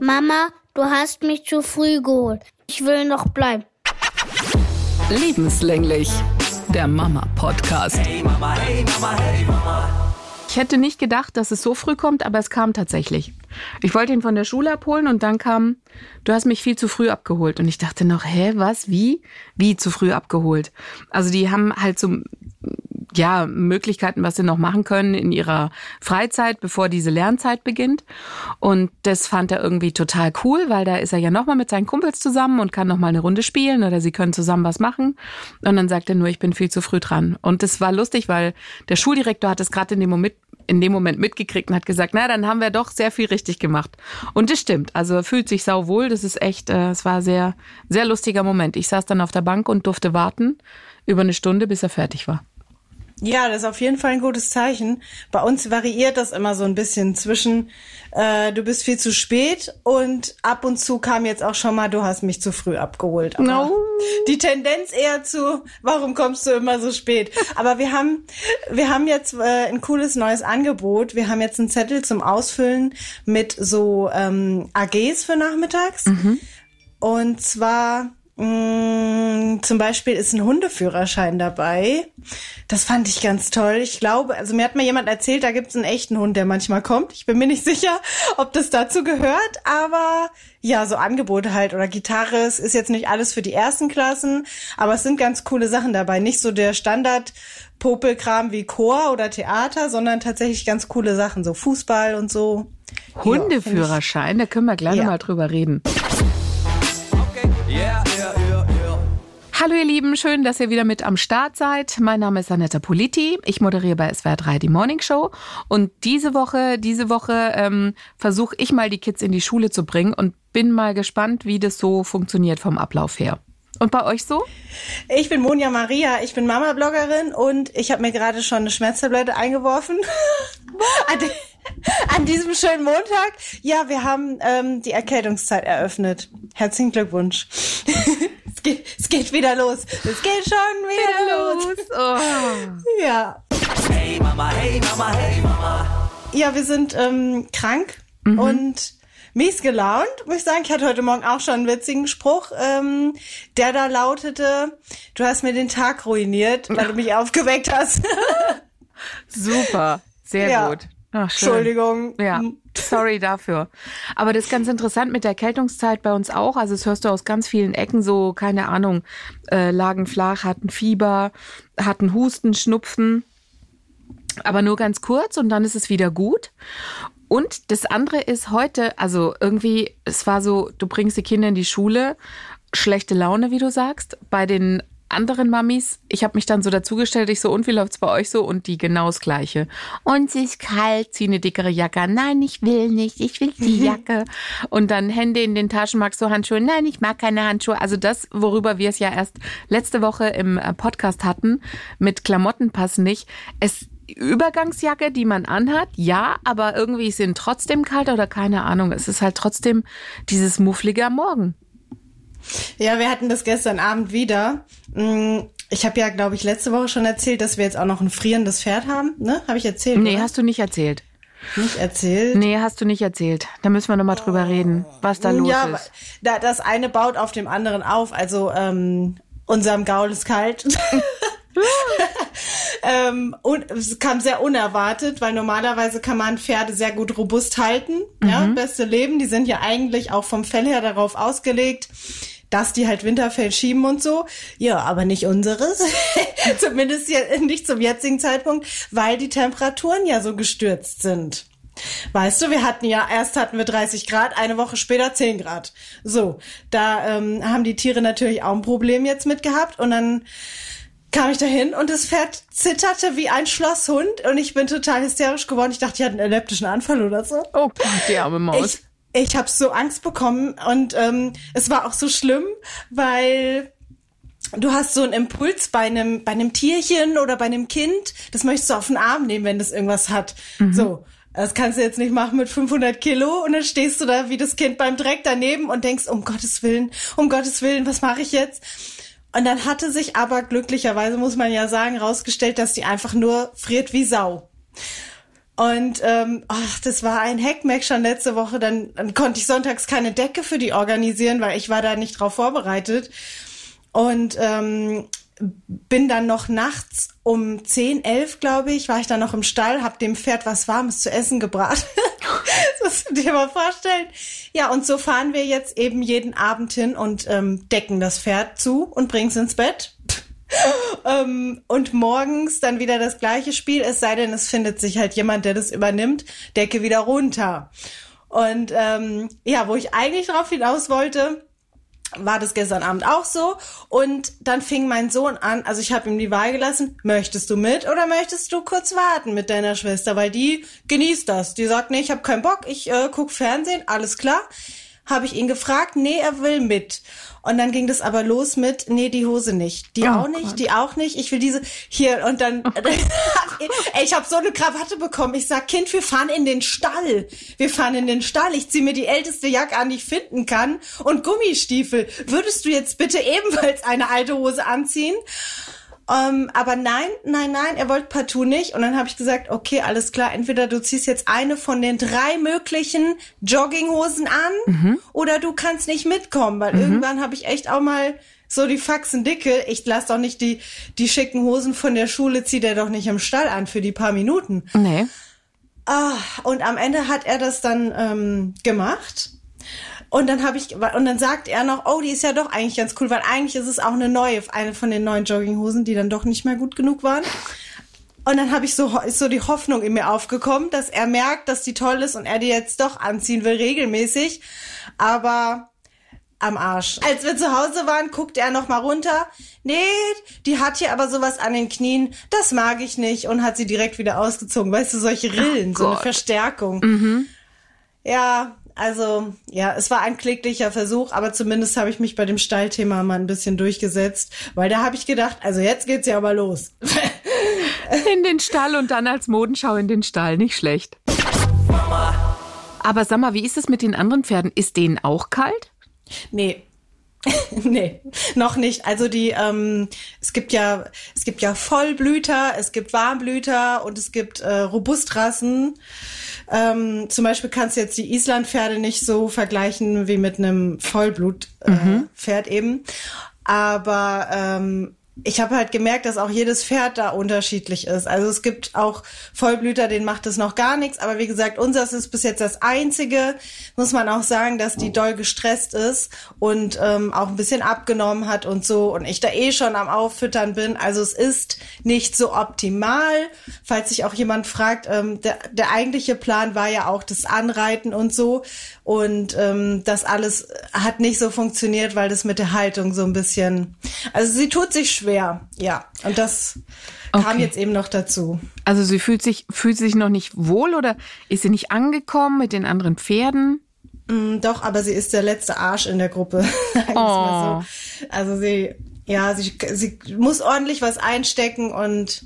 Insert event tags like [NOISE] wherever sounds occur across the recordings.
Mama, du hast mich zu früh geholt. Ich will noch bleiben. Lebenslänglich. Der Mama-Podcast. Hey Mama, hey Mama, hey Mama. Ich hätte nicht gedacht, dass es so früh kommt, aber es kam tatsächlich. Ich wollte ihn von der Schule abholen und dann kam, du hast mich viel zu früh abgeholt. Und ich dachte noch, hä, was, wie? Wie zu früh abgeholt? Also die haben halt so ja, Möglichkeiten, was sie noch machen können in ihrer Freizeit, bevor diese Lernzeit beginnt. Und das fand er irgendwie total cool, weil da ist er ja nochmal mit seinen Kumpels zusammen und kann nochmal eine Runde spielen oder sie können zusammen was machen. Und dann sagt er nur, ich bin viel zu früh dran. Und das war lustig, weil der Schuldirektor hat es gerade in dem Moment in dem Moment mitgekriegt und hat gesagt, na, dann haben wir doch sehr viel richtig gemacht. Und das stimmt. Also fühlt sich sau wohl. Das ist echt, äh, es war sehr, sehr lustiger Moment. Ich saß dann auf der Bank und durfte warten über eine Stunde, bis er fertig war. Ja, das ist auf jeden Fall ein gutes Zeichen. Bei uns variiert das immer so ein bisschen zwischen äh, du bist viel zu spät und ab und zu kam jetzt auch schon mal, du hast mich zu früh abgeholt. Aber no. Die Tendenz eher zu, warum kommst du immer so spät? Aber wir haben, wir haben jetzt äh, ein cooles neues Angebot. Wir haben jetzt einen Zettel zum Ausfüllen mit so ähm, AGs für nachmittags. Mhm. Und zwar zum Beispiel ist ein Hundeführerschein dabei. Das fand ich ganz toll. Ich glaube, also mir hat mal jemand erzählt, da gibt es einen echten Hund, der manchmal kommt. Ich bin mir nicht [LAUGHS] sicher, ob das dazu gehört, aber ja, so Angebote halt oder Gitarre. Es ist jetzt nicht alles für die ersten Klassen, aber es sind ganz coole Sachen dabei. Nicht so der Standard Popelkram wie Chor oder Theater, sondern tatsächlich ganz coole Sachen, so Fußball und so. Hundeführerschein, ja, da können wir gleich ja. mal drüber reden. Lieben, schön, dass ihr wieder mit am Start seid. Mein Name ist Anetta Politi. Ich moderiere bei SWR 3 die Morning Show. Und diese Woche, diese Woche ähm, versuche ich mal die Kids in die Schule zu bringen und bin mal gespannt, wie das so funktioniert vom Ablauf her. Und bei euch so? Ich bin Monja Maria, ich bin Mama-Bloggerin und ich habe mir gerade schon eine Schmerztablette eingeworfen. an, an, diesem schönen Montag. Ja, wir haben ähm, die Erkältungszeit eröffnet. Herzlichen Glückwunsch. [LAUGHS] es, geht, es geht wieder los. Es geht schon wieder, los. Oh. Ja. Hey Mama, hey Mama, hey Mama. Ja, wir sind ähm, krank mhm. und mies gelaunt, muss ich sagen. Ich hatte heute Morgen auch schon einen witzigen Spruch, ähm, der da lautete, du hast mir den Tag ruiniert, weil [LAUGHS] du mich aufgeweckt hast. [LAUGHS] Super, sehr ja. gut. Ach, Entschuldigung. Ja, sorry dafür. Aber das ist ganz interessant mit der Erkältungszeit bei uns auch. Also das hörst du aus ganz vielen Ecken so, keine Ahnung, äh, lagen flach, hatten Fieber, hatten Husten, Schnupfen. Aber nur ganz kurz und dann ist es wieder gut. Und das andere ist heute, also irgendwie, es war so, du bringst die Kinder in die Schule, schlechte Laune, wie du sagst. Bei den anderen Mamis, ich habe mich dann so dazugestellt, ich so, und wie läuft's bei euch so? Und die genau das Gleiche. Und sie ist kalt, zieh eine dickere Jacke Nein, ich will nicht, ich will die Jacke. Und dann Hände in den Taschen, magst du Handschuhe? Nein, ich mag keine Handschuhe. Also das, worüber wir es ja erst letzte Woche im äh, Podcast hatten, mit Klamotten passen nicht. Es Übergangsjacke, die man anhat, ja, aber irgendwie sind trotzdem kalt oder keine Ahnung. Es ist halt trotzdem dieses mufflige Morgen. Ja, wir hatten das gestern Abend wieder. Mm, ich habe ja, glaube ich, letzte Woche schon erzählt, dass wir jetzt auch noch ein frierendes Pferd haben. Ne? Habe ich erzählt? Nee, oder? hast du nicht erzählt. Nicht erzählt? Nee, hast du nicht erzählt. Da müssen wir nochmal drüber reden, was da los ja, ist. Ja, das eine baut auf dem anderen auf. Also ähm, unserem Gaul ist kalt. [LAUGHS] ähm, und es kam sehr unerwartet, weil normalerweise kann man Pferde sehr gut robust halten. Mhm. Ja, beste Leben. Die sind ja eigentlich auch vom Fell her darauf ausgelegt, dass die halt Winterfell schieben und so. Ja, aber nicht unseres. [LAUGHS] Zumindest nicht zum jetzigen Zeitpunkt, weil die Temperaturen ja so gestürzt sind. Weißt du, wir hatten ja, erst hatten wir 30 Grad, eine Woche später 10 Grad. So, da ähm, haben die Tiere natürlich auch ein Problem jetzt mit gehabt und dann kam ich dahin und das Pferd zitterte wie ein Schlosshund und ich bin total hysterisch geworden. Ich dachte, ich hatte einen epileptischen Anfall oder so. Oh die arme Maus. Ich, ich habe so Angst bekommen und ähm, es war auch so schlimm, weil du hast so einen Impuls bei einem bei einem Tierchen oder bei einem Kind, das möchtest du auf den Arm nehmen, wenn das irgendwas hat. Mhm. So. Das kannst du jetzt nicht machen mit 500 Kilo und dann stehst du da wie das Kind beim Dreck daneben und denkst, um Gottes Willen, um Gottes Willen, was mache ich jetzt? Und dann hatte sich aber glücklicherweise, muss man ja sagen, rausgestellt, dass die einfach nur friert wie Sau. Und ähm, ach, das war ein Heckmeck schon letzte Woche. Dann, dann konnte ich sonntags keine Decke für die organisieren, weil ich war da nicht drauf vorbereitet. Und ähm, bin dann noch nachts um 10, 11, glaube ich, war ich dann noch im Stall, hab dem Pferd was Warmes zu essen gebracht. [LAUGHS] das musst du dir mal vorstellen. Ja, und so fahren wir jetzt eben jeden Abend hin und ähm, decken das Pferd zu und bringen es ins Bett. Ähm, und morgens dann wieder das gleiche Spiel, es sei denn, es findet sich halt jemand, der das übernimmt, Decke wieder runter. Und ähm, ja, wo ich eigentlich drauf hinaus wollte, war das gestern Abend auch so. Und dann fing mein Sohn an, also ich habe ihm die Wahl gelassen, möchtest du mit oder möchtest du kurz warten mit deiner Schwester? Weil die genießt das. Die sagt, nee, ich habe keinen Bock, ich äh, guck Fernsehen, alles klar. Habe ich ihn gefragt, nee, er will mit. Und dann ging das aber los mit, nee, die Hose nicht. Die oh, auch nicht, Gott. die auch nicht. Ich will diese hier und dann [LAUGHS] ey, ich habe so eine Krawatte bekommen. Ich sag, Kind, wir fahren in den Stall. Wir fahren in den Stall. Ich zieh mir die älteste Jacke an, die ich finden kann und Gummistiefel. Würdest du jetzt bitte ebenfalls eine alte Hose anziehen? Ähm, aber nein, nein, nein, er wollte partout nicht. Und dann habe ich gesagt, okay, alles klar, entweder du ziehst jetzt eine von den drei möglichen Jogginghosen an mhm. oder du kannst nicht mitkommen, weil mhm. irgendwann habe ich echt auch mal so die Faxen dicke. Ich lass doch nicht die, die schicken Hosen von der Schule, zieht er doch nicht im Stall an für die paar Minuten. Nee. Ah, und am Ende hat er das dann ähm, gemacht. Und dann habe ich und dann sagt er noch, oh, die ist ja doch eigentlich ganz cool, weil eigentlich ist es auch eine neue, eine von den neuen Jogginghosen, die dann doch nicht mehr gut genug waren. Und dann habe ich so ist so die Hoffnung in mir aufgekommen, dass er merkt, dass die toll ist und er die jetzt doch anziehen will regelmäßig, aber am Arsch. Als wir zu Hause waren, guckt er noch mal runter. Nee, die hat hier aber sowas an den Knien. Das mag ich nicht und hat sie direkt wieder ausgezogen. Weißt du, solche Rillen, oh so eine Verstärkung. Mhm. Ja, also ja, es war ein kläglicher Versuch, aber zumindest habe ich mich bei dem Stallthema mal ein bisschen durchgesetzt, weil da habe ich gedacht, also jetzt geht's ja aber los. [LAUGHS] in den Stall und dann als Modenschau in den Stall, nicht schlecht. Aber sag mal, wie ist es mit den anderen Pferden? Ist denen auch kalt? Nee, [LAUGHS] nee, noch nicht. Also die, ähm, es gibt ja, es gibt ja Vollblüter, es gibt Warmblüter und es gibt äh, Robustrassen. Ähm, zum Beispiel kannst du jetzt die Islandpferde nicht so vergleichen wie mit einem Vollblutpferd äh, mhm. eben. Aber ähm, ich habe halt gemerkt, dass auch jedes Pferd da unterschiedlich ist. Also es gibt auch Vollblüter, denen macht es noch gar nichts. Aber wie gesagt, unseres ist bis jetzt das einzige. Muss man auch sagen, dass die doll gestresst ist und ähm, auch ein bisschen abgenommen hat und so. Und ich da eh schon am Auffüttern bin. Also es ist nicht so optimal. Falls sich auch jemand fragt, ähm, der, der eigentliche Plan war ja auch das Anreiten und so. Und ähm, das alles hat nicht so funktioniert, weil das mit der Haltung so ein bisschen. Also sie tut sich schwer, ja. Und das okay. kam jetzt eben noch dazu. Also sie fühlt sich, fühlt sich noch nicht wohl oder ist sie nicht angekommen mit den anderen Pferden? Mm, doch, aber sie ist der letzte Arsch in der Gruppe. [LAUGHS] oh. so. Also sie, ja, sie, sie muss ordentlich was einstecken und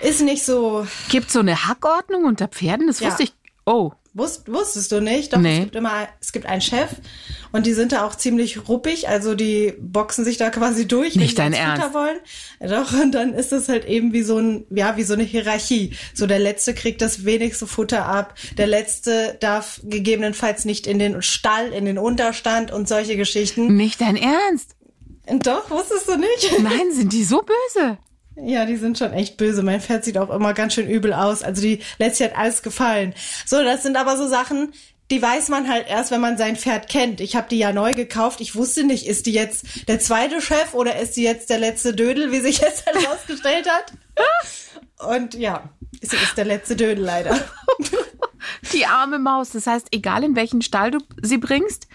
ist nicht so. Gibt so eine Hackordnung unter Pferden? Das wusste ja. ich. Oh. Wusst, wusstest du nicht? Doch, nee. es gibt immer, es gibt einen Chef und die sind da auch ziemlich ruppig, also die boxen sich da quasi durch, nicht wenn dein Ernst. wollen. Doch, und dann ist es halt eben wie so ein, ja, wie so eine Hierarchie. So der Letzte kriegt das wenigste Futter ab, der Letzte darf gegebenenfalls nicht in den Stall, in den Unterstand und solche Geschichten. Nicht dein Ernst? Doch, wusstest du nicht? Nein, sind die so böse? Ja, die sind schon echt böse. Mein Pferd sieht auch immer ganz schön übel aus. Also die lässt halt alles gefallen. So, das sind aber so Sachen, die weiß man halt erst, wenn man sein Pferd kennt. Ich habe die ja neu gekauft. Ich wusste nicht, ist die jetzt der zweite Chef oder ist die jetzt der letzte Dödel, wie sich jetzt herausgestellt hat. Und ja, sie ist der letzte Dödel leider. Die arme Maus. Das heißt, egal in welchen Stall du sie bringst,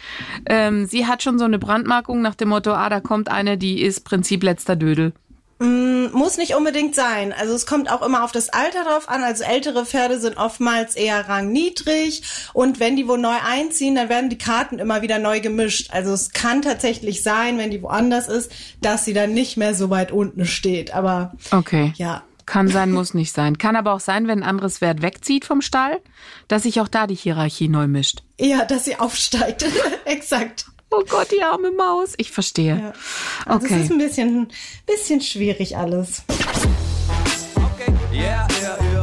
ähm, sie hat schon so eine Brandmarkung nach dem Motto, ah, da kommt eine, die ist Prinzip letzter Dödel. Mm, muss nicht unbedingt sein. Also es kommt auch immer auf das Alter drauf an. Also ältere Pferde sind oftmals eher rangniedrig und wenn die wo neu einziehen, dann werden die Karten immer wieder neu gemischt. Also es kann tatsächlich sein, wenn die woanders ist, dass sie dann nicht mehr so weit unten steht. Aber okay. ja. Kann sein, muss nicht sein. Kann aber auch sein, wenn ein anderes Pferd wegzieht vom Stall, dass sich auch da die Hierarchie neu mischt. Ja, dass sie aufsteigt. [LAUGHS] Exakt. Oh Gott, die arme Maus. Ich verstehe. Ja. Also okay. Es ist ein bisschen, bisschen schwierig alles. Okay. Yeah, yeah, yeah,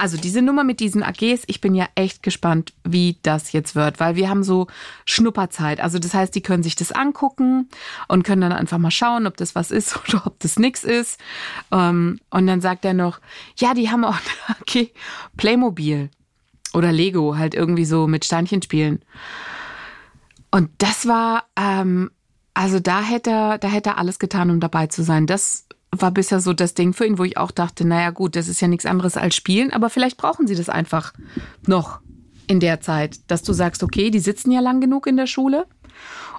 also diese Nummer mit diesen AGs, ich bin ja echt gespannt, wie das jetzt wird, weil wir haben so Schnupperzeit. Also das heißt, die können sich das angucken und können dann einfach mal schauen, ob das was ist [LAUGHS] oder ob das nix ist. Ähm, und dann sagt er noch, ja, die haben auch eine AG Playmobil oder Lego, halt irgendwie so mit Steinchen spielen. Und das war, ähm, also da hätte er, da hätte er alles getan, um dabei zu sein. Das war bisher so das Ding für ihn, wo ich auch dachte, naja gut, das ist ja nichts anderes als Spielen, aber vielleicht brauchen sie das einfach noch in der Zeit, dass du sagst, okay, die sitzen ja lang genug in der Schule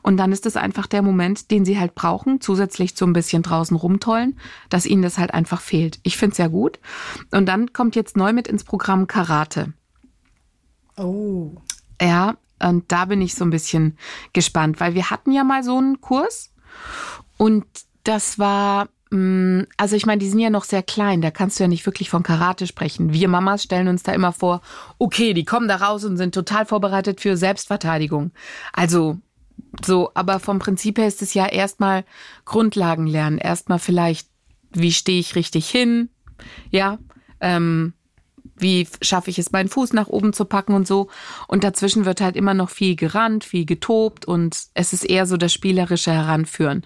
und dann ist es einfach der Moment, den sie halt brauchen, zusätzlich zu ein bisschen draußen rumtollen, dass ihnen das halt einfach fehlt. Ich finde es ja gut. Und dann kommt jetzt neu mit ins Programm Karate. Oh. Ja, und da bin ich so ein bisschen gespannt, weil wir hatten ja mal so einen Kurs und das war, mm, also ich meine, die sind ja noch sehr klein, da kannst du ja nicht wirklich von Karate sprechen. Wir Mamas stellen uns da immer vor, okay, die kommen da raus und sind total vorbereitet für Selbstverteidigung. Also so, aber vom Prinzip her ist es ja erstmal Grundlagen lernen. Erstmal vielleicht, wie stehe ich richtig hin? Ja, ähm, wie schaffe ich es, meinen Fuß nach oben zu packen und so. Und dazwischen wird halt immer noch viel gerannt, viel getobt und es ist eher so das spielerische Heranführen.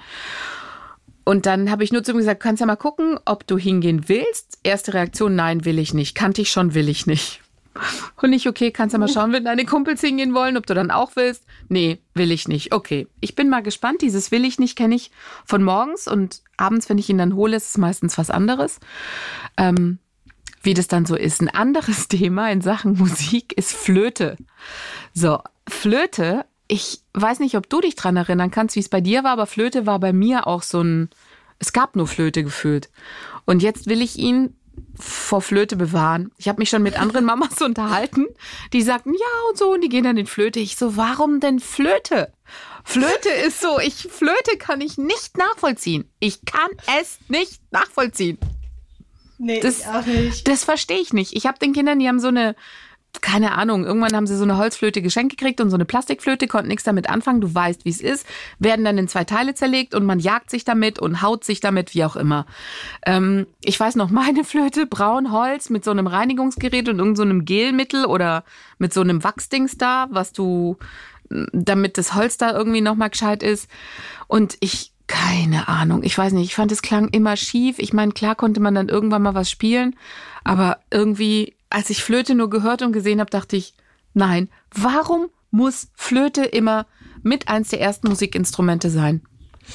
Und dann habe ich nur zu ihm gesagt, kannst ja mal gucken, ob du hingehen willst. Erste Reaktion, nein, will ich nicht. Kannte ich schon, will ich nicht. [LAUGHS] Und nicht, okay, kannst ja mal schauen, wenn deine Kumpels hingehen wollen, ob du dann auch willst. Nee, will ich nicht. Okay, ich bin mal gespannt. Dieses will ich nicht kenne ich von morgens und abends, wenn ich ihn dann hole, ist es meistens was anderes. Ähm, wie das dann so ist. Ein anderes [LAUGHS] Thema in Sachen Musik ist Flöte. So, Flöte, ich weiß nicht, ob du dich dran erinnern kannst, wie es bei dir war, aber Flöte war bei mir auch so ein, es gab nur Flöte gefühlt. Und jetzt will ich ihn vor Flöte bewahren. Ich habe mich schon mit anderen [LAUGHS] Mamas unterhalten, die sagten, ja und so, und die gehen dann in Flöte. Ich so, warum denn Flöte? Flöte ist so, ich, Flöte kann ich nicht nachvollziehen. Ich kann es nicht nachvollziehen. Nee, Das- auch nicht. Das verstehe ich nicht. Ich habe den Kindern, die haben so eine, keine Ahnung, irgendwann haben sie so eine Holzflöte geschenkt gekriegt und so eine Plastikflöte, konnten nichts damit anfangen. Du weißt, wie es ist. Werden dann in zwei Teile zerlegt und man jagt sich damit und haut sich damit, wie auch immer. Ähm, ich weiß noch, [LAUGHS] meine Flöte, braun Holz mit so einem Reinigungsgerät und irgend so einem Gelmittel oder mit so einem Wachsdings da, was du, damit das Holz da irgendwie nochmal gescheit ist. Und ich, keine Ahnung, ich weiß nicht, ich fand, es klang immer schief. Ich meine, klar konnte man dann irgendwann mal was spielen, aber irgendwie, als ich Flöte nur gehört und gesehen habe, dachte ich, nein, warum muss Flöte immer mit eins der ersten Musikinstrumente sein?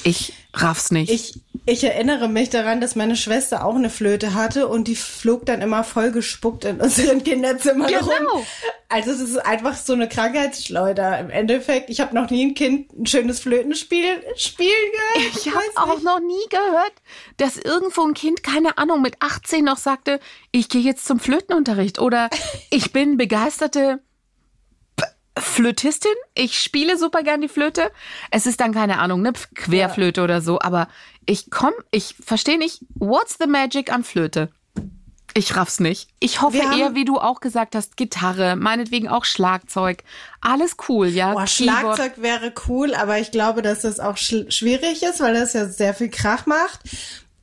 Ich raff's nicht. Ich, ich erinnere mich daran, dass meine Schwester auch eine Flöte hatte und die flog dann immer voll gespuckt in unseren [LAUGHS] Kinderzimmern Genau. rum. Also es ist einfach so eine Krankheitsschleuder im Endeffekt. Ich habe noch nie ein Kind ein schönes Flötenspiel spielen gehört. Ich habe weiß auch noch nie gehört, dass irgendwo ein Kind, keine Ahnung, mit 18 noch sagte, ich gehe jetzt zum Flötenunterricht oder ich bin begeisterte Flötistin, ich spiele super gern die Flöte. Es ist dann keine Ahnung, ne Querflöte oder so, aber ich komm, ich verstehe nicht, what's the magic an Flöte? Ich raff's nicht. Ich hoffe eher, wie du auch gesagt hast, Gitarre, meinetwegen auch Schlagzeug. Alles cool, ja. Boah. Schlagzeug wäre cool, aber ich glaube, dass das auch schwierig ist, weil das ja sehr viel Krach macht.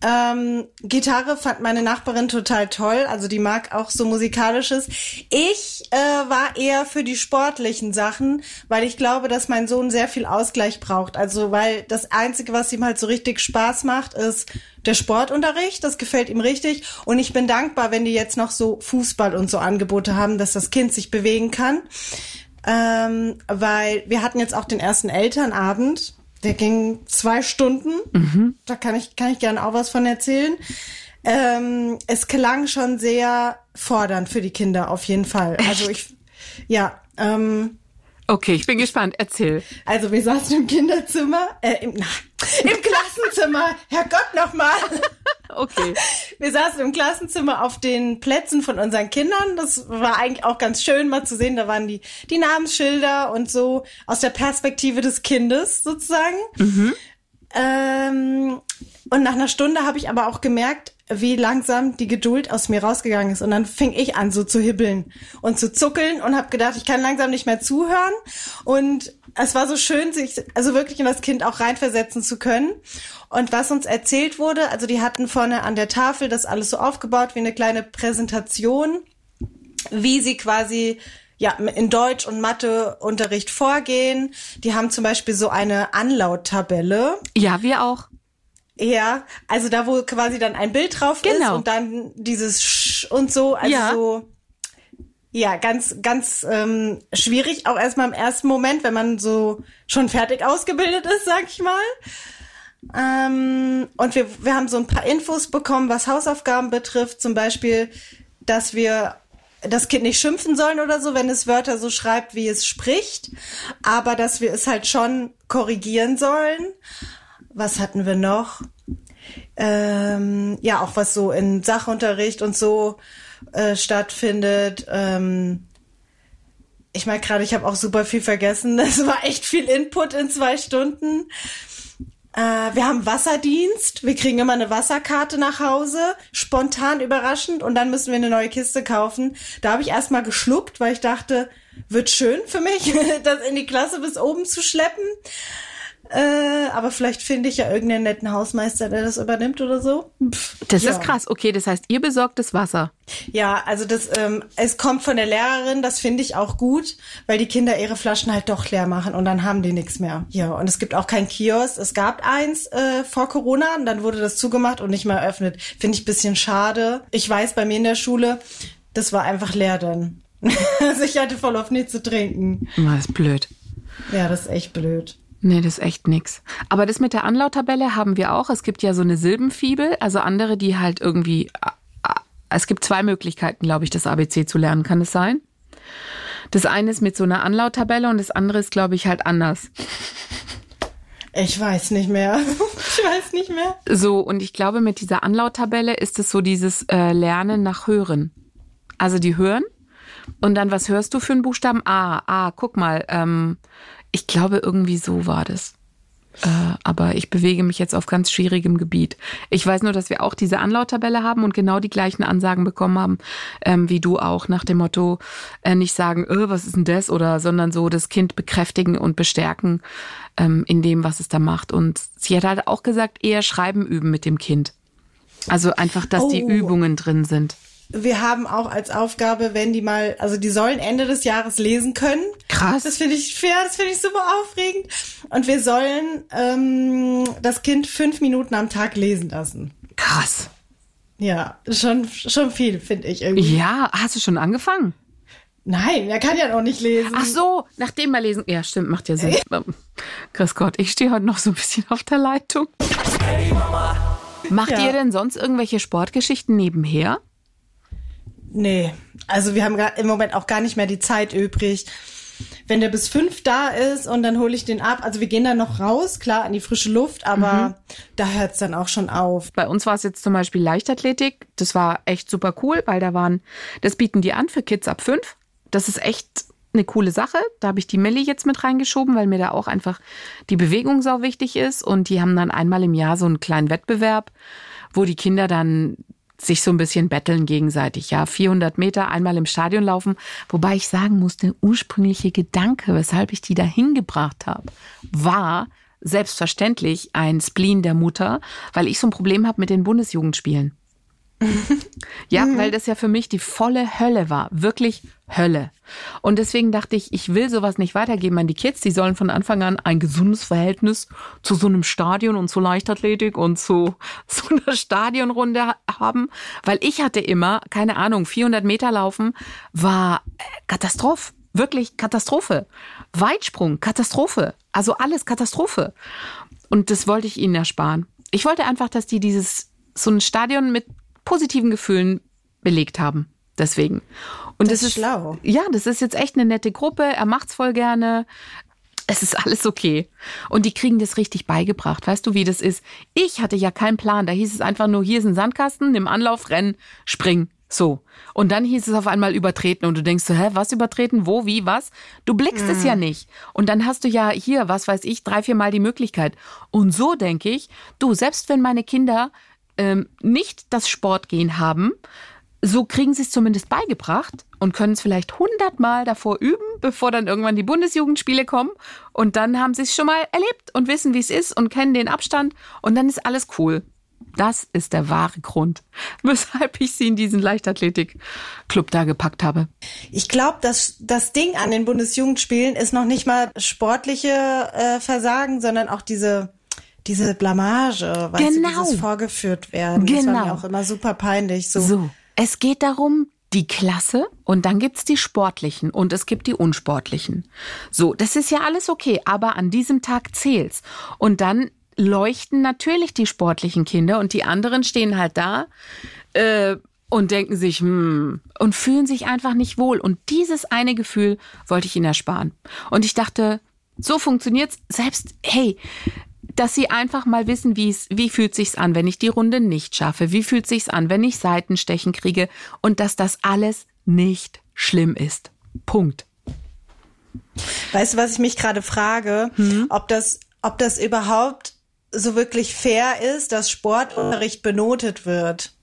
Ähm, Gitarre fand meine Nachbarin total toll, also die mag auch so musikalisches. Ich äh, war eher für die sportlichen Sachen, weil ich glaube, dass mein Sohn sehr viel Ausgleich braucht. Also weil das Einzige, was ihm halt so richtig Spaß macht, ist der Sportunterricht. Das gefällt ihm richtig. Und ich bin dankbar, wenn die jetzt noch so Fußball und so Angebote haben, dass das Kind sich bewegen kann. Ähm, weil wir hatten jetzt auch den ersten Elternabend. Der ging zwei Stunden. Da kann ich, kann ich gerne auch was von erzählen. Ähm, es klang schon sehr fordernd für die Kinder, auf jeden Fall. Also ich, ja, ähm, Okay, ich bin gespannt. Erzähl. also wir saßen im Kinderzimmer, äh, im, na, im Klassenzimmer, Herrgott nochmal. Okay. [LAUGHS] Wir saßen im Klassenzimmer auf den Plätzen von unseren Kindern. Das war eigentlich auch ganz schön mal zu sehen. Da waren die, die Namensschilder und so aus der Perspektive des Kindes sozusagen. Ähm, und nach einer Stunde habe ich aber auch gemerkt, wie langsam die Geduld aus mir rausgegangen ist. Und dann fing ich an, so zu hibbeln und zu zuckeln und habe gedacht, ich kann langsam nicht mehr zuhören. Und es war so schön, sich also wirklich in das Kind auch reinversetzen zu können. Und was uns erzählt wurde, also die hatten vorne an der Tafel das alles so aufgebaut wie eine kleine Präsentation wie sie quasi ja, in Deutsch und Matheunterricht vorgehen. Die haben zum Beispiel so eine Anlauttabelle. Ja, wir auch. Ja, also da, wo quasi dann ein Bild drauf Genau. ist und dann dieses Sch und so, also Ja. so. Ja, ganz, ganz ähm, schwierig, auch erstmal im ersten Moment, wenn man so schon fertig ausgebildet ist, sag ich mal. Ähm, und wir, wir haben so ein paar Infos bekommen, was Hausaufgaben betrifft, zum Beispiel, dass wir das Kind nicht schimpfen sollen oder so, wenn es Wörter so schreibt, wie es spricht, aber dass wir es halt schon korrigieren sollen. Was hatten wir noch? Ähm, ja, auch was so in Sachunterricht und so äh, stattfindet. Ähm, ich merke gerade, ich habe auch super viel vergessen. [LAUGHS] Es war echt viel Input in zwei Stunden. Äh, wir haben Wasserdienst. Wir kriegen immer eine Wasserkarte nach Hause, spontan überraschend, und dann müssen wir eine neue Kiste kaufen. Da habe ich erstmal geschluckt, weil ich dachte, wird schön für mich, [LAUGHS] das in die Klasse bis oben zu schleppen. Äh, aber vielleicht finde ich ja irgendeinen netten Hausmeister, der das übernimmt oder so. Pff, Das ja. ist krass. Okay, das heißt, ihr besorgt das Wasser. Ja, also das, ähm, es kommt von der Lehrerin, das finde ich auch gut, weil die Kinder ihre Flaschen halt doch leer machen und dann haben die nichts mehr. Ja, und es gibt auch kein Kiosk. Es gab eins äh, vor Corona und dann wurde das zugemacht und nicht mehr eröffnet. Finde ich bisschen schade. Ich weiß, bei mir in der Schule, das war einfach leer dann. [LAUGHS] also ich hatte voll auf nichts zu trinken. Das ist blöd. Ja, das ist echt blöd. Nee, das ist echt nix. Aber das mit der Anlauttabelle haben wir auch. Es gibt ja so eine Silbenfibel, also andere, die halt irgendwie. Es gibt zwei Möglichkeiten, glaube ich, das ABC zu lernen. Kann es sein? Das eine ist mit so einer Anlauttabelle und das andere ist, glaube ich, halt anders. Ich weiß nicht mehr. [LAUGHS] ich weiß nicht mehr. So, und ich glaube, mit dieser Anlauttabelle ist es so dieses äh, Lernen nach Hören. Also die hören und dann, was hörst du für einen Buchstaben? A, A, guck mal. Ähm, ich glaube, irgendwie so war das. Äh, aber ich bewege mich jetzt auf ganz schwierigem Gebiet. Ich weiß nur, dass wir auch diese Anlauttabelle haben und genau die gleichen Ansagen bekommen haben, ähm, wie du auch, nach dem Motto, äh, nicht sagen, äh, was ist denn das? Oder, sondern so das Kind bekräftigen und bestärken ähm, in dem, was es da macht. Und sie hat halt auch gesagt, eher Schreiben üben mit dem Kind. Also einfach, dass die Oh. Übungen drin sind. Wir haben auch als Aufgabe, wenn die mal, also die sollen Ende des Jahres lesen können. Krass. Das finde ich fair, das finde ich super aufregend. Und wir sollen ähm, das Kind fünf Minuten am Tag lesen lassen. Krass. Ja, schon, schon viel, finde ich irgendwie. Ja, hast du schon angefangen? Nein, er kann ja noch nicht lesen. Ach so, nachdem wir lesen. Ja, stimmt, macht ja Sinn. Ähm, Grüß Gott, ich stehe heute noch so ein bisschen auf der Leitung. Macht Ja. ihr denn sonst irgendwelche Sportgeschichten nebenher? Nee, also wir haben im Moment auch gar nicht mehr die Zeit übrig. Wenn der bis fünf da ist und dann hole ich den ab, also wir gehen dann noch raus, klar, an die frische Luft, aber da hört's dann auch schon auf. Bei uns war es jetzt zum Beispiel Leichtathletik. Das war echt super cool, weil da waren, das bieten die an für Kids ab fünf. Das ist echt eine coole Sache. Da habe ich die Millie jetzt mit reingeschoben, weil mir da auch einfach die Bewegung sau wichtig ist. Und die haben dann einmal im Jahr so einen kleinen Wettbewerb, wo die Kinder dann sich so ein bisschen betteln gegenseitig. Ja, 400 Meter einmal im Stadion laufen. Wobei ich sagen muss, der ursprüngliche Gedanke, weshalb ich die da hingebracht habe, war selbstverständlich ein Spleen der Mutter, weil ich so ein Problem habe mit den Bundesjugendspielen. [LAUGHS] Ja, weil das ja für mich die volle Hölle war. Wirklich Hölle. Und deswegen dachte ich, ich will sowas nicht weitergeben an die Kids. Die sollen von Anfang an ein gesundes Verhältnis zu so einem Stadion und zu Leichtathletik und zu [LAUGHS] so einer Stadionrunde ha- haben. Weil ich hatte immer, keine Ahnung, 400 Meter laufen war äh, Katastrophe. Wirklich Katastrophe. Weitsprung, Katastrophe. Also alles Katastrophe. Und das wollte ich ihnen ersparen. Ich wollte einfach, dass die dieses, so ein Stadion mit positiven Gefühlen belegt haben. Deswegen. Und Das das, ist schlau. Ja, das ist jetzt echt eine nette Gruppe. Er macht's voll gerne. Es ist alles okay. Und die kriegen das richtig beigebracht. Weißt du, wie das ist? Ich hatte ja keinen Plan. Da hieß es einfach nur, hier ist ein Sandkasten, nimm Anlauf, renn, spring. So. Und dann hieß es auf einmal übertreten und du denkst so, hä, was übertreten? Wo, wie, was? Du blickst es ja nicht. Und dann hast du ja hier, was weiß ich, drei, vier Mal die Möglichkeit. Und so denke ich, du, selbst wenn meine Kinder ähm, nicht das Sportgehen haben, so kriegen sie es zumindest beigebracht und können es vielleicht hundertmal davor üben, bevor dann irgendwann die Bundesjugendspiele kommen. Und dann haben sie es schon mal erlebt und wissen, wie es ist und kennen den Abstand. Und dann ist alles cool. Das ist der wahre Grund, [LAUGHS] weshalb ich sie in diesen Leichtathletik-Club da gepackt habe. Ich glaube, dass das Ding an den Bundesjugendspielen ist noch nicht mal sportliche äh, Versagen, sondern auch diese diese Blamage, weißt Genau. du, dieses vorgeführt werden. Das war Genau. mir auch immer super peinlich. So. So, es geht darum, die Klasse und dann gibt's die Sportlichen und es gibt die Unsportlichen. So, das ist ja alles okay, aber an diesem Tag zählt's. Und dann leuchten natürlich die sportlichen Kinder und die anderen stehen halt da äh, und denken sich, hm, und fühlen sich einfach nicht wohl. Und dieses eine Gefühl wollte ich ihnen ersparen. Und ich dachte, so funktioniert's. Selbst, hey, dass sie einfach mal wissen, wie es, wie fühlt sich's an, wenn ich die Runde nicht schaffe? Wie fühlt sich's an, wenn ich Seitenstechen kriege? Und dass das alles nicht schlimm ist. Punkt. Weißt du, was ich mich gerade frage? Hm? Ob das, ob das überhaupt so wirklich fair ist, dass Sportunterricht benotet wird.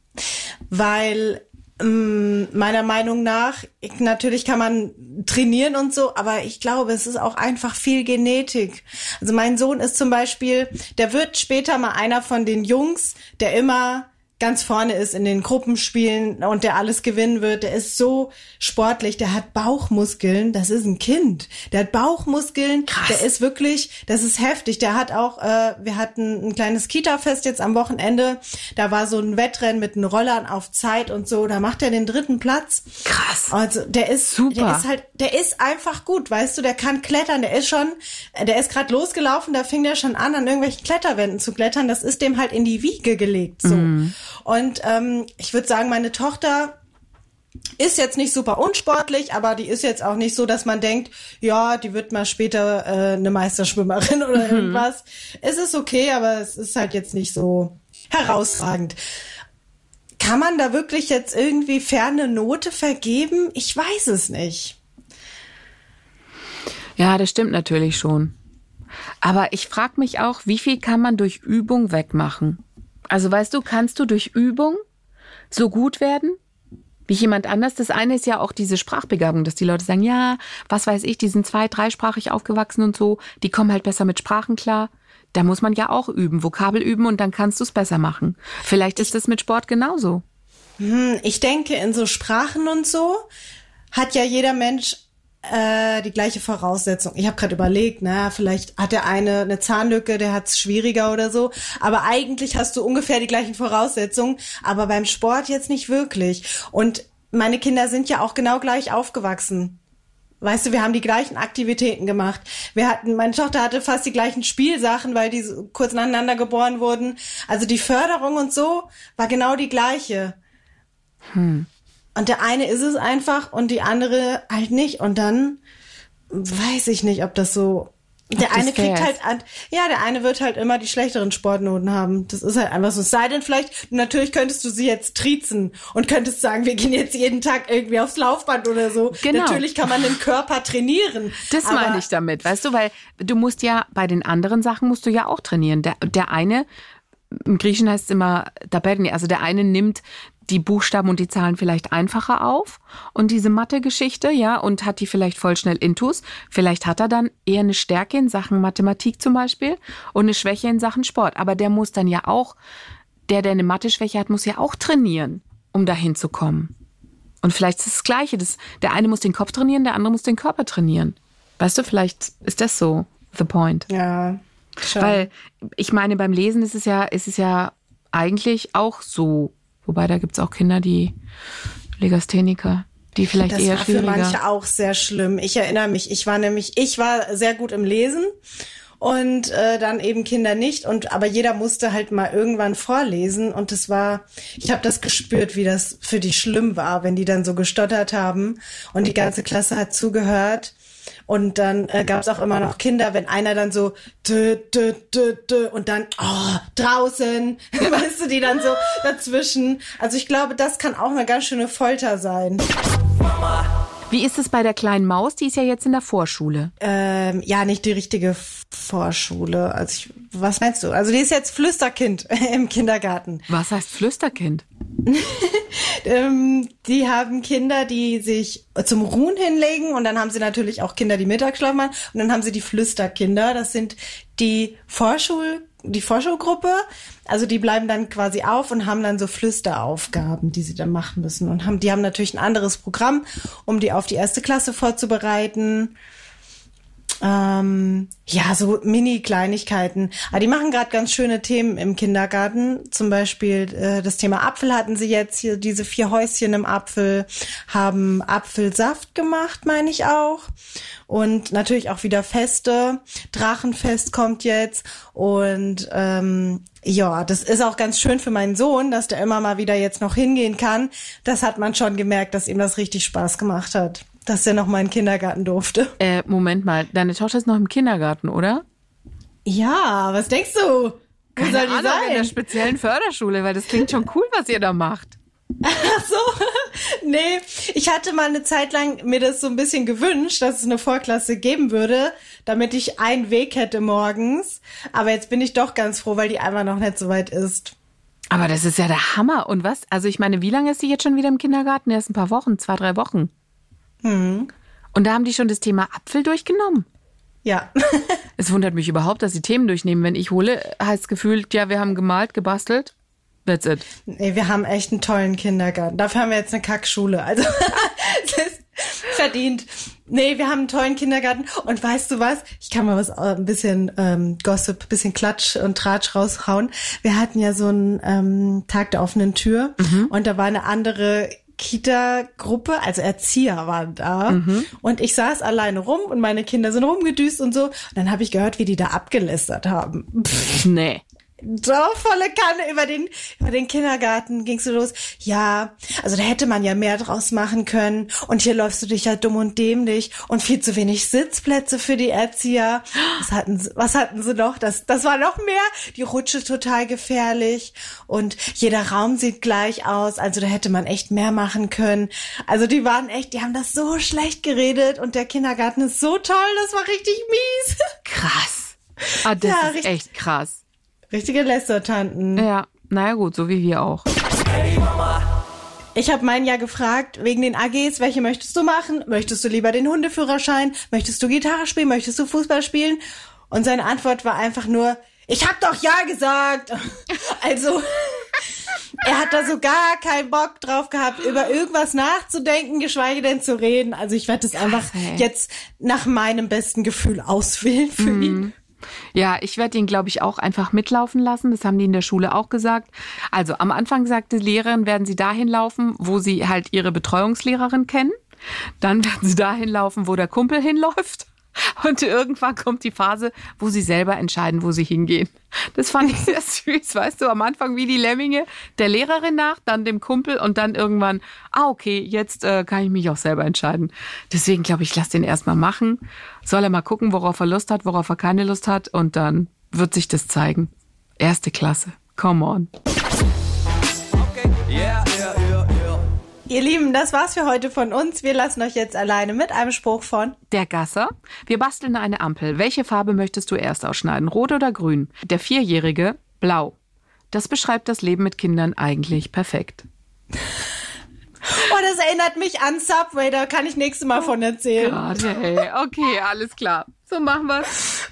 Weil meiner Meinung nach, ich, natürlich kann man trainieren und so, aber ich glaube, es ist auch einfach viel Genetik. Also mein Sohn ist zum Beispiel, der wird später mal einer von den Jungs, der immer ganz vorne ist in den Gruppenspielen und der alles gewinnen wird. Der ist so sportlich, der hat Bauchmuskeln, das ist ein Kind. Der hat Bauchmuskeln, Krass. der ist wirklich, das ist heftig. Der hat auch, äh, wir hatten ein kleines Kita-Fest jetzt am Wochenende, da war so ein Wettrennen mit den Rollern auf Zeit und so, da macht er den dritten Platz. Krass. Also der ist Super. der ist halt, der ist einfach gut, weißt du, der kann klettern, der ist schon, der ist gerade losgelaufen, da fing der schon an, an irgendwelchen Kletterwänden zu klettern. Das ist dem halt in die Wiege gelegt so. Und ähm, ich würde sagen, meine Tochter ist jetzt nicht super unsportlich, aber die ist jetzt auch nicht so, dass man denkt, ja, die wird mal später äh, eine Meisterschwimmerin [LAUGHS] oder irgendwas. Es ist okay, aber es ist halt jetzt nicht so herausragend. Kann man da wirklich jetzt irgendwie ferne Note vergeben? Ich weiß es nicht. Ja, das stimmt natürlich schon. Aber ich frage mich auch, wie viel kann man durch Übung wegmachen? Also weißt du, kannst du durch Übung so gut werden wie jemand anders? Das eine ist ja auch diese Sprachbegabung, dass die Leute sagen, ja, was weiß ich, die sind zwei-, dreisprachig aufgewachsen und so, die kommen halt besser mit Sprachen klar. Da muss man ja auch üben, Vokabel üben und dann kannst du es besser machen. Vielleicht ist das mit Sport genauso. Hm, ich denke, in so Sprachen und so hat ja jeder Mensch äh, die gleiche Voraussetzung. Ich habe gerade überlegt, na, vielleicht hat der eine eine Zahnlücke, der hat's schwieriger oder so. Aber eigentlich hast du ungefähr die gleichen Voraussetzungen, aber beim Sport jetzt nicht wirklich. Und meine Kinder sind ja auch genau gleich aufgewachsen. Weißt du, wir haben die gleichen Aktivitäten gemacht. Wir hatten, meine Tochter hatte fast die gleichen Spielsachen, weil die kurz nacheinander geboren wurden. Also die Förderung und so war genau die gleiche. Und der eine ist es einfach und die andere halt nicht. Und dann weiß ich nicht, ob das so. Der eine kriegt halt, an, ja, der eine wird halt immer die schlechteren Sportnoten haben. Das ist halt einfach so. Es Sei denn vielleicht, natürlich könntest du sie jetzt triezen und könntest sagen, wir gehen jetzt jeden Tag irgendwie aufs Laufband oder so. Genau. Natürlich kann man den Körper trainieren. Das meine ich damit, weißt du, weil du musst ja bei den anderen Sachen musst du ja auch trainieren. Der, der eine, im Griechen heißt es immer Daberni, also der eine nimmt die Buchstaben und die Zahlen vielleicht einfacher auf und diese Mathe-Geschichte, ja, und hat die vielleicht voll schnell intus. Vielleicht hat er dann eher eine Stärke in Sachen Mathematik zum Beispiel und eine Schwäche in Sachen Sport. Aber der muss dann ja auch, der, der eine Mathe-Schwäche hat, muss ja auch trainieren, um dahin zu kommen. Und vielleicht ist es das Gleiche. Das, der eine muss den Kopf trainieren, der andere muss den Körper trainieren. Weißt du, vielleicht ist das so the point. Ja, schon. Weil ich meine, beim Lesen ist es ja, ist es ja eigentlich auch so. Wobei da gibt's auch Kinder, die Legastheniker, die vielleicht das eher war für manche auch sehr schlimm. Ich erinnere mich, ich war nämlich, ich war sehr gut im Lesen und äh, dann eben Kinder nicht und aber jeder musste halt mal irgendwann vorlesen und das war ich habe das gespürt wie das für die schlimm war wenn die dann so gestottert haben und die ganze Klasse hat zugehört und dann äh, gab es auch immer noch Kinder wenn einer dann so dü, dü, dü, dü, und dann oh, draußen [LAUGHS] weißt du die dann so dazwischen. Also ich glaube das kann auch eine ganz schöne Folter sein Wie ist es bei der kleinen Maus? Die ist ja jetzt in der Vorschule. ähm, ja, nicht die richtige Vorschule. Also ich, was meinst du? Also die ist jetzt Flüsterkind [LAUGHS] im Kindergarten. Was heißt Flüsterkind? [LAUGHS] ähm, die haben Kinder, die sich zum Ruhen hinlegen und dann haben sie natürlich auch Kinder, die Mittagsschlaf machen und dann haben sie die Flüsterkinder. Das sind die Vorschul, die Vorschulgruppe. Also die bleiben dann quasi auf und haben dann so Flüsteraufgaben, die sie dann machen müssen und haben, die haben natürlich ein anderes Programm, um die auf die erste Klasse vorzubereiten. Ähm, ja, so Mini-Kleinigkeiten. Aber die machen gerade ganz schöne Themen im Kindergarten. Zum Beispiel äh, das Thema Apfel hatten sie jetzt hier, diese vier Häuschen im Apfel, haben Apfelsaft gemacht, meine ich auch. Und natürlich auch wieder Feste. Drachenfest kommt jetzt. Und ähm, ja, das ist auch ganz schön für meinen Sohn, dass der immer mal wieder jetzt noch hingehen kann. Das hat man schon gemerkt, dass ihm das richtig Spaß gemacht hat dass er noch mal in den Kindergarten durfte. Äh, Moment mal, deine Tochter ist noch im Kindergarten, oder? Ja, was denkst du? Wo Keine soll die Ahnung, sein? in der speziellen Förderschule, weil das klingt schon cool, was ihr da macht. Ach so, [LAUGHS] nee, ich hatte mal eine Zeit lang mir das so ein bisschen gewünscht, dass es eine Vorklasse geben würde, damit ich einen Weg hätte morgens. Aber jetzt bin ich doch ganz froh, weil die einmal noch nicht so weit ist. Aber das ist ja der Hammer. Und was? Also ich meine, wie lange ist sie jetzt schon wieder im Kindergarten? Erst ein paar Wochen, zwei, drei Wochen. Hm. Und da haben die schon das Thema Apfel durchgenommen. Ja. [LAUGHS] Es wundert mich überhaupt, dass sie Themen durchnehmen. Wenn ich hole, heißt gefühlt, ja, wir haben gemalt, gebastelt. That's it. nee, wir haben echt einen tollen Kindergarten. Dafür haben wir jetzt eine Kackschule. Also, [LAUGHS] das ist verdient. Nee, wir haben einen tollen Kindergarten. Und weißt du was? Ich kann mal was, äh, ein bisschen ähm, Gossip, bisschen Klatsch und Tratsch raushauen. Wir hatten ja so einen ähm, Tag der offenen Tür. Und da war eine andere Kita-Gruppe, also Erzieher waren da. Und ich saß alleine rum und meine Kinder sind rumgedüst und so. Und dann habe ich gehört, wie die da abgelästert haben. Pff, Nee. Volle Kanne über den, über den Kindergarten gingst du los. Ja, also da hätte man ja mehr draus machen können. Und hier läufst du dich ja dumm und dämlich und viel zu wenig Sitzplätze für die Erzieher. Was hatten sie, was hatten sie noch? Das, das war noch mehr. Die Rutsche total gefährlich und jeder Raum sieht gleich aus. Also da hätte man echt mehr machen können. Also die waren echt, die haben das so schlecht geredet und der Kindergarten ist so toll. Das war richtig mies. Krass. Ah, das Ja, ist echt krass. Richtige Lästertanten. Ja, naja gut, so wie wir auch. Ich habe meinen ja gefragt, wegen den AGs, welche möchtest du machen? Möchtest du lieber den Hundeführerschein? Möchtest du Gitarre spielen? Möchtest du Fußball spielen? Und seine Antwort war einfach nur, ich hab doch ja gesagt. [LAUGHS] Also, [LAUGHS] er hat da so gar keinen Bock drauf gehabt, über irgendwas nachzudenken, geschweige denn zu reden. Also ich werde es einfach ey. jetzt nach meinem besten Gefühl auswählen für ihn. Ja, ich werde ihn, glaube ich, auch einfach mitlaufen lassen. Das haben die in der Schule auch gesagt. Also am Anfang sagte die Lehrerin, werden sie dahin laufen, wo sie halt ihre Betreuungslehrerin kennen. Dann [LAUGHS] werden sie dahin laufen, wo der Kumpel hinläuft. Und irgendwann kommt die Phase, wo sie selber entscheiden, wo sie hingehen. Das fand ich sehr [LAUGHS] süß, weißt du, am Anfang wie die Lemminge, der Lehrerin nach, dann dem Kumpel und dann irgendwann, ah, okay, jetzt äh, kann ich mich auch selber entscheiden. Deswegen glaube ich, lass den erstmal machen. Soll er mal gucken, worauf er Lust hat, worauf er keine Lust hat und dann wird sich das zeigen. Erste Klasse. Come on. Ihr Lieben, das war's für heute von uns. Wir lassen euch jetzt alleine mit einem Spruch von Der Gasser. Wir basteln eine Ampel. Welche Farbe möchtest du erst ausschneiden? Rot oder grün? Der Vierjährige. Blau. Das beschreibt das Leben mit Kindern eigentlich perfekt. Oh, das erinnert mich an Subway, da kann ich nächstes Mal von erzählen. Gott, hey. Okay, alles klar. So machen wir's.